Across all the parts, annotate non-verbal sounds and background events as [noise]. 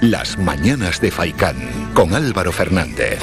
Las mañanas de Faicán con Álvaro Fernández.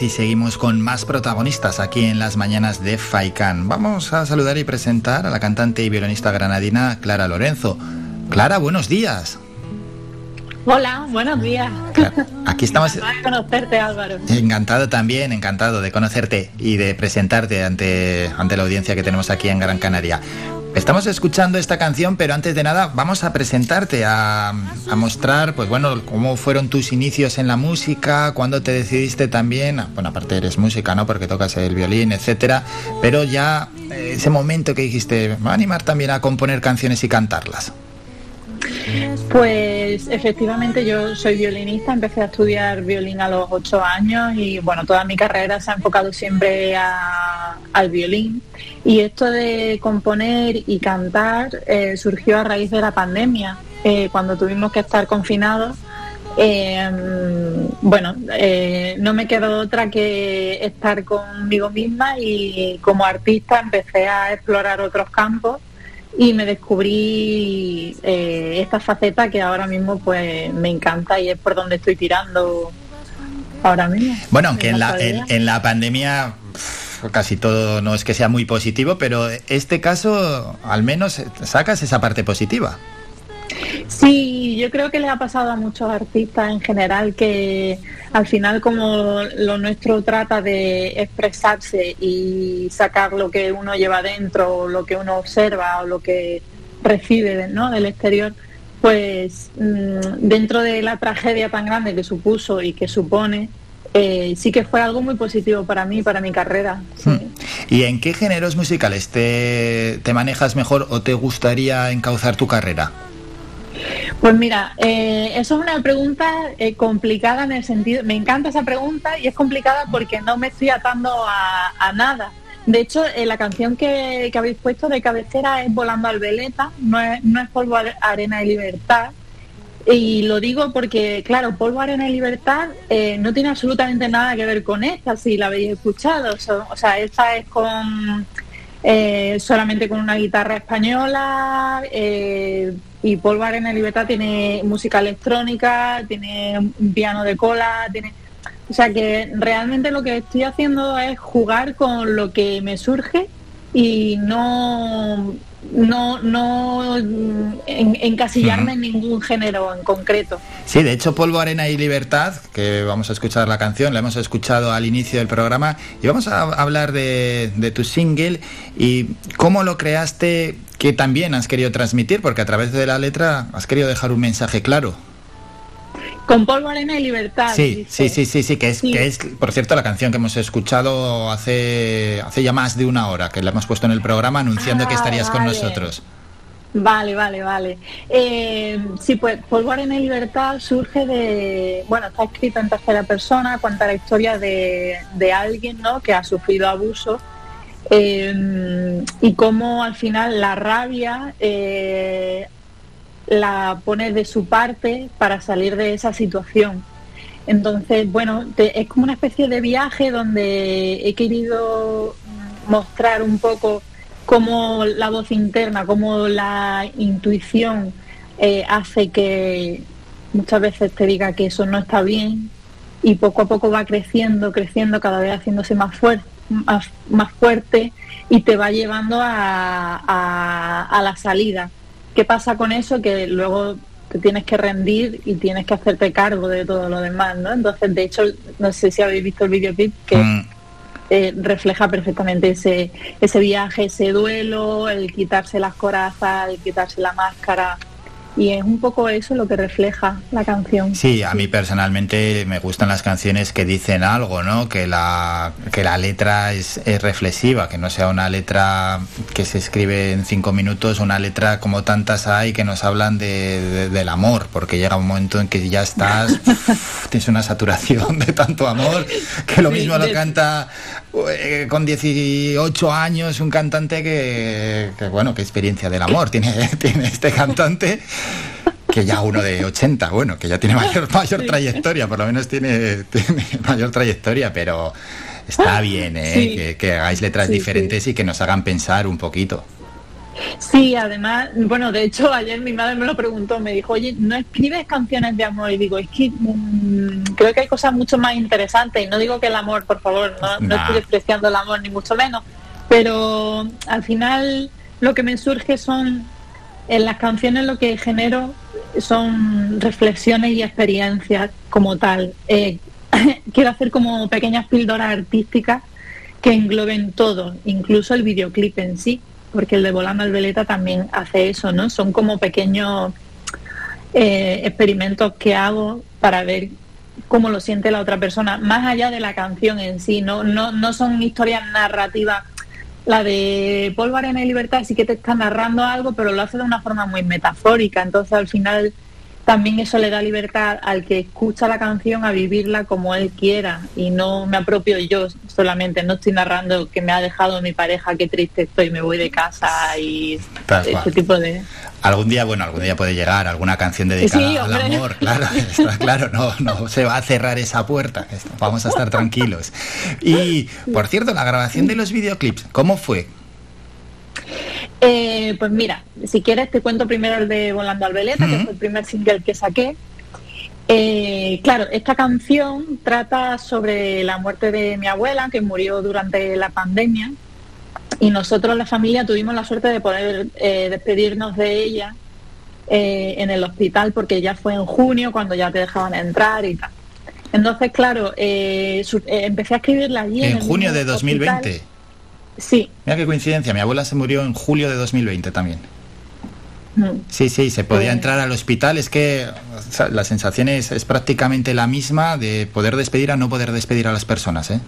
Y seguimos con más protagonistas aquí en las mañanas de Faikan. Vamos a saludar y presentar a la cantante y violinista granadina Clara Lorenzo. Clara, buenos días. Hola, buenos días. Aquí estamos. Encantado de conocerte, Álvaro. Encantado también, encantado de conocerte y de presentarte ante, ante la audiencia que tenemos aquí en Gran Canaria. Estamos escuchando esta canción, pero antes de nada vamos a presentarte, a, mostrar, pues bueno, cómo fueron tus inicios en la música, cuándo te decidiste también, bueno, aparte eres música, ¿no? Porque tocas el violín, etcétera, pero ya eh, ese momento que dijiste, me va a animar también a componer canciones y cantarlas. Pues efectivamente yo soy violinista, empecé a estudiar violín a los ocho años y bueno, toda mi carrera se ha enfocado siempre al violín y esto de componer y cantar eh, surgió a raíz de la pandemia, eh, cuando tuvimos que estar confinados. Em, bueno, eh, no me quedó otra que estar conmigo misma y como artista empecé a explorar otros campos y me descubrí eh, esta faceta que ahora mismo pues me encanta y es por donde estoy tirando ahora mismo. Bueno, aunque en la, en, la pandemia casi todo no es que sea muy positivo, pero este caso al menos sacas esa parte positiva. Sí, yo creo que le ha pasado a muchos artistas en general que al final como lo nuestro trata de expresarse y sacar lo que uno lleva dentro, lo que uno observa o lo que recibe ¿no? del exterior, pues mm, dentro de la tragedia tan grande que supuso y que supone, eh, sí que fue algo muy positivo para mí, para mi carrera. Hmm. ¿Y en qué géneros musicales te manejas mejor o te gustaría encauzar tu carrera? Pues mira, eh, eso es una pregunta eh, complicada en el sentido, me encanta esa pregunta y es complicada porque no me estoy atando a, nada. De hecho, eh, la canción que, habéis puesto de cabecera es Volando al Veleta, no es, no es Polvo, Arena y Libertad. Y lo digo porque, claro, Polvo, Arena y Libertad no tiene absolutamente nada que ver con esta, si la habéis escuchado. O sea, esta es con solamente con una guitarra española, y Paul Arena Libertad tiene música electrónica, tiene un piano de cola, tiene... O sea que realmente lo que estoy haciendo es jugar con lo que me surge y no no, no encasillarme en ningún género en concreto. Sí, de hecho, Polvo, Arena y Libertad, que vamos a escuchar la canción, la hemos escuchado al inicio del programa, y vamos a hablar de, de tu single y cómo lo creaste, que también has querido transmitir, porque a través de la letra has querido dejar un mensaje claro. Con polvo, arena y libertad. Sí, sí, sí, sí, sí, que es, que es, por cierto, la canción que hemos escuchado hace, hace ya más de una hora, que la hemos puesto en el programa anunciando que ah, estarías con nosotros. Vale, vale, vale. Eh, sí, pues Polvo, Arena y Libertad surge de, bueno, está escrita en tercera persona, cuenta la historia de, de alguien, ¿no?, que ha sufrido abuso eh, y cómo al final la rabia eh, la pone de su parte para salir de esa situación. Entonces, bueno, es como una especie de viaje donde he querido mostrar un poco cómo la voz interna, cómo la intuición eh, hace que muchas veces te diga que eso no está bien y poco a poco va creciendo, creciendo, cada vez haciéndose más fuerte, más, fuerte y te va llevando a, a la salida. ¿Qué pasa con eso? Que luego te tienes que rendir y tienes que hacerte cargo de todo lo demás, ¿no? Entonces, de hecho, no sé si habéis visto el videoclip que mm. eh, refleja perfectamente ese, ese viaje, ese duelo, el quitarse las corazas, el quitarse la máscara. Y es un poco eso lo que refleja la canción. Sí, a mí personalmente me gustan las canciones que dicen algo, ¿no? Que la, que la letra es, reflexiva, que no sea una letra que se escribe en cinco minutos, una letra como tantas hay que nos hablan de, del amor, porque llega un momento en que ya estás, [laughs] tienes una saturación de tanto amor, que lo mismo lo canta eh, con 18 años un cantante que, que, bueno, qué experiencia del amor tiene, [laughs] tiene este cantante que ya uno de 80, bueno, que ya tiene mayor, [laughs] mayor trayectoria, por lo menos tiene, mayor trayectoria, pero está bien ¿eh? que, hagáis letras diferentes y que nos hagan pensar un poquito. Sí, además, bueno, de hecho ayer mi madre me lo preguntó, me dijo, oye, ¿no escribes canciones de amor? Y digo, es que mm, creo que hay cosas mucho más interesantes, y no digo que el amor, por favor, no, no estoy despreciando el amor, ni mucho menos, pero al final lo que me surge son, en las canciones lo que genero son reflexiones y experiencias como tal. Eh, [laughs] quiero hacer como pequeñas píldoras artísticas que engloben todo, incluso el videoclip en sí, porque el de Volando al Veleta también hace eso, ¿no? Son como pequeños eh, experimentos que hago para ver cómo lo siente la otra persona, más allá de la canción en sí, no, no, no son historias narrativas la de Paul Arena y Libertad sí que te está narrando algo, pero lo hace de una forma muy metafórica. Entonces, al final, también eso le da libertad al que escucha la canción a vivirla como él quiera y no me apropio yo solamente, no estoy narrando que me ha dejado mi pareja, qué triste estoy, me voy de casa y ese tipo de algún día, bueno, algún día puede llegar alguna canción dedicada al amor, claro, [laughs] claro, no, no se va a cerrar esa puerta, vamos a estar tranquilos. Y, por cierto, la grabación de los videoclips, ¿cómo fue? Eh, pues mira, si quieres te cuento primero el de Volando al Veleta, que fue el primer single que saqué. Eh, claro, esta canción trata sobre la muerte de mi abuela, que murió durante la pandemia, y nosotros, la familia, tuvimos la suerte de poder eh, despedirnos de ella eh, en el hospital porque ya fue en junio cuando ya te dejaban entrar y tal. Entonces, claro, eh, empecé a escribirla allí. En, junio de 2020. Sí. Mira qué coincidencia, mi abuela se murió en julio de 2020 también. Mm. Sí, sí, se podía entrar al hospital. Es que la sensación es, es, prácticamente la misma de poder despedir a no poder despedir a las personas, ¿eh?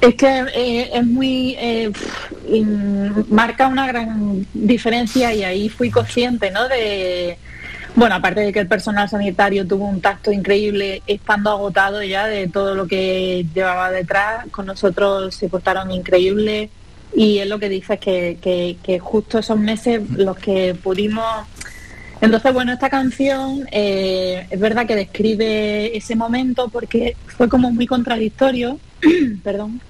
Es que eh, es muy. Eh, marca una gran diferencia y ahí fui consciente, ¿no? De. Bueno, aparte de que el personal sanitario tuvo un tacto increíble, estando agotado ya de todo lo que llevaba detrás, con nosotros se portaron increíble. Y es lo que dices, que, que, justo esos meses los que pudimos. Entonces, bueno, esta canción eh, es verdad que describe ese momento porque fue como muy contradictorio, [clears throat] perdón,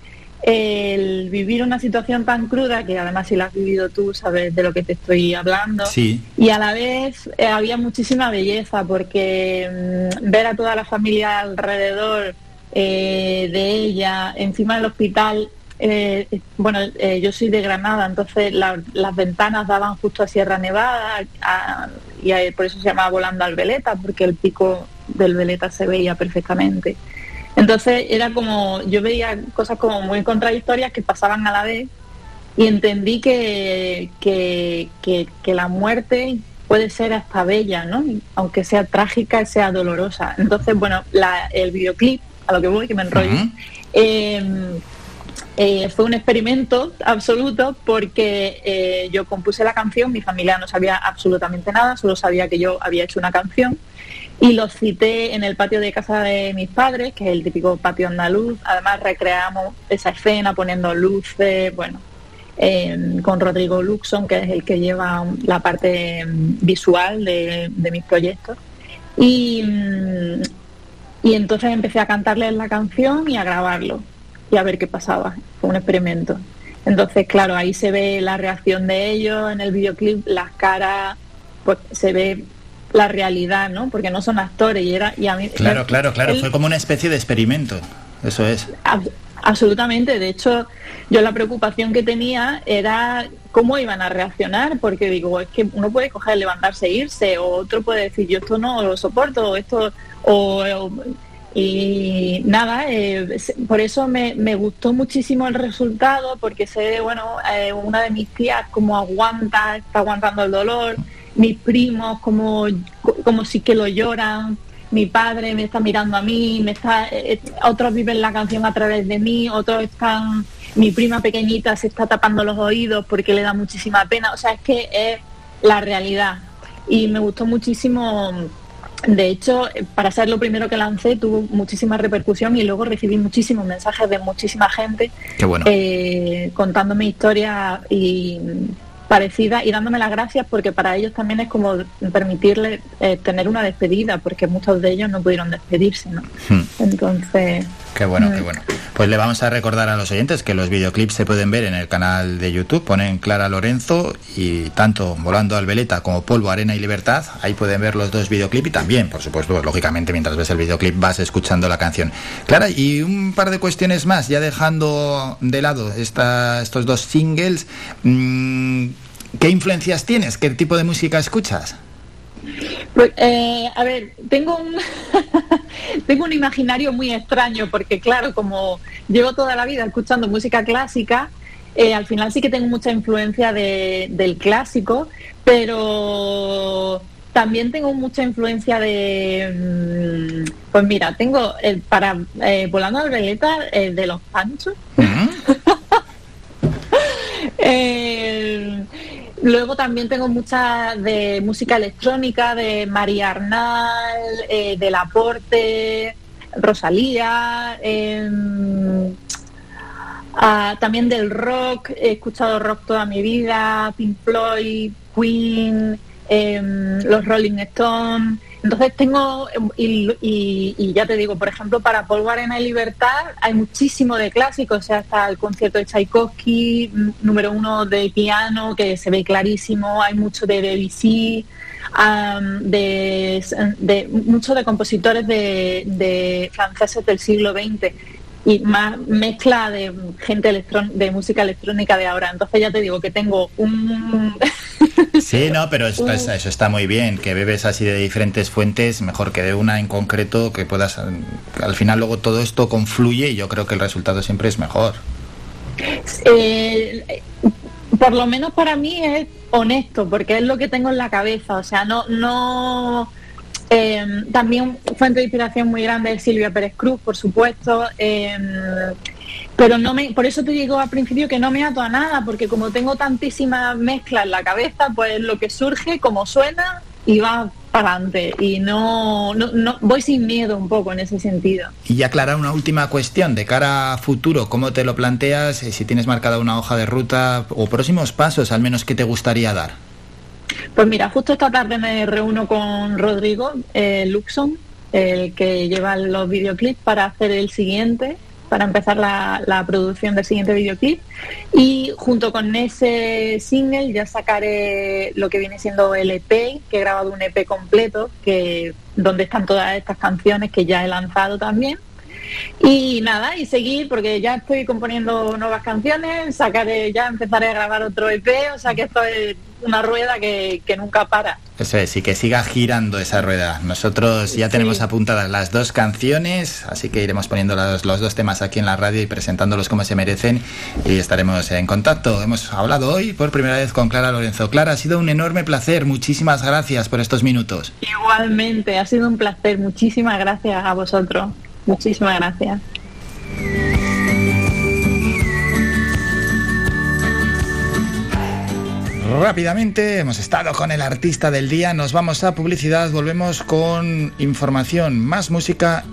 el vivir una situación tan cruda, que además si la has vivido tú sabes de lo que te estoy hablando, sí. y a la vez eh, había muchísima belleza porque mm, ver a toda la familia alrededor eh, de ella, encima del hospital, eh, bueno, yo soy de Granada, entonces las ventanas daban justo a Sierra Nevada y por eso se llamaba Volando al Veleta, porque el pico del Veleta se veía perfectamente. Entonces era como, yo veía cosas como muy contradictorias que pasaban a la vez y entendí que, que, la muerte puede ser hasta bella, ¿no? Aunque sea trágica, sea dolorosa. Entonces, bueno, el videoclip, a lo que voy, que me enrollo, em, eh, fue un experimento absoluto porque eh, yo compuse la canción, mi familia no sabía absolutamente nada, solo sabía que yo había hecho una canción y lo cité en el patio de casa de mis padres, que es el típico patio andaluz. Además recreamos esa escena poniendo luces, bueno, con Rodrigo Luxon, que es el que lleva la parte em, visual de, mis proyectos. Y, mm, y entonces empecé a cantarles la canción y a grabarlo y a ver qué pasaba. Fue un experimento. Entonces, claro, ahí se ve la reacción de ellos en el videoclip, las caras, pues se ve la realidad, ¿no? Porque no son actores y era y a mí Claro, claro, claro, fue como una especie de experimento. Eso es. absolutamente, de hecho, yo la preocupación que tenía era cómo iban a reaccionar, porque digo, es que uno puede coger, levantarse e irse, o otro puede decir, yo esto no lo soporto, o esto, o, y nada, eh, por eso me, me, gustó muchísimo el resultado, porque sé, bueno, eh, una de mis tías como aguanta, está aguantando el dolor, mis primos como, como sí que lo lloran, mi padre me está mirando a mí, me está, eh, otros viven la canción a través de mí, otros están, mi prima pequeñita se está tapando los oídos porque le da muchísima pena, o sea, es que es la realidad. Y me gustó muchísimo de hecho, para ser lo primero que lancé, tuvo muchísima repercusión y luego recibí muchísimos mensajes de muchísima gente eh, contándome historias y parecidas y dándome las gracias porque para ellos también es como permitirles eh, tener una despedida porque muchos de ellos no pudieron despedirse, ¿no? Hmm. Entonces... Qué bueno, qué mm. bueno. Pues le vamos a recordar a los oyentes que los videoclips se pueden ver en el canal de YouTube, ponen Clara Lorenzo y tanto Volando al Veleta como Polvo, Arena y Libertad, ahí pueden ver los dos videoclips y también, por supuesto, lógicamente mientras ves el videoclip vas escuchando la canción. Clara, y un par de cuestiones más, ya dejando de lado estos dos singles, mm, ¿qué influencias tienes? ¿Qué tipo de música escuchas? Pues, eh, a ver, tengo un, [laughs] tengo un imaginario muy extraño porque, claro, como llevo toda la vida escuchando música clásica, eh, al final sí que tengo mucha influencia del clásico, pero también tengo mucha influencia de... Mm, pues mira, tengo el para eh, Volando al Veleta de los Panchos. [laughs] Luego también tengo mucha de música electrónica, de María Arnal, eh, Aporte, Rosalía, em, ah, también del rock, he escuchado rock toda mi vida, Pink Floyd, Queen, em, los Rolling Stones. Entonces tengo, y, ya te digo, por ejemplo, para Paul Arena y Libertad hay muchísimo de clásicos, o sea, está el concierto de Tchaikovsky, número uno de piano, que se ve clarísimo, hay mucho de Debussy, de, de, mucho de compositores de, de franceses del siglo XX y más mezcla de gente de música electrónica de ahora. Entonces ya te digo que tengo un... [laughs] sí, no, pero eso está muy bien, que bebes así de diferentes fuentes, mejor que de una en concreto, que puedas... Al final luego todo esto confluye y yo creo que el resultado siempre es mejor. Eh, por lo menos para mí es honesto, porque es lo que tengo en la cabeza, o sea, no... no Em, también fuente de inspiración muy grande Silvia Pérez Cruz, por supuesto. Em, pero no me, por eso te digo al principio que no me ato a nada, porque como tengo tantísima mezcla en la cabeza, pues lo que surge, como suena, y va para adelante. Y no, no, voy sin miedo un poco en ese sentido. Y aclarar una última cuestión, de cara a futuro, ¿cómo te lo planteas? Eh, si tienes marcada una hoja de ruta o próximos pasos, al menos, ¿qué te gustaría dar? Pues mira, justo esta tarde me reúno con Rodrigo eh, Luxon, el que lleva los videoclips, para hacer el siguiente, para empezar la, producción del siguiente videoclip. Y junto con ese single ya sacaré lo que viene siendo el EP, que he grabado un EP completo, que donde están todas estas canciones que ya he lanzado también. Y nada, y seguir, porque ya estoy componiendo nuevas canciones, sacaré, ya empezaré a grabar otro EP, o sea que esto es una rueda que, nunca para. Eso es, y que siga girando esa rueda. Nosotros ya tenemos apuntadas las dos canciones, así que iremos poniendo los, los, dos temas aquí en la radio y presentándolos como se merecen y estaremos en contacto. Hemos hablado hoy por primera vez con Clara Lorenzo. Clara, ha sido un enorme placer. Muchísimas gracias por estos minutos. Igualmente, ha sido un placer. Muchísimas gracias a vosotros. Muchísimas gracias. Rápidamente hemos estado con el artista del día, nos vamos a publicidad, volvemos con información, más música y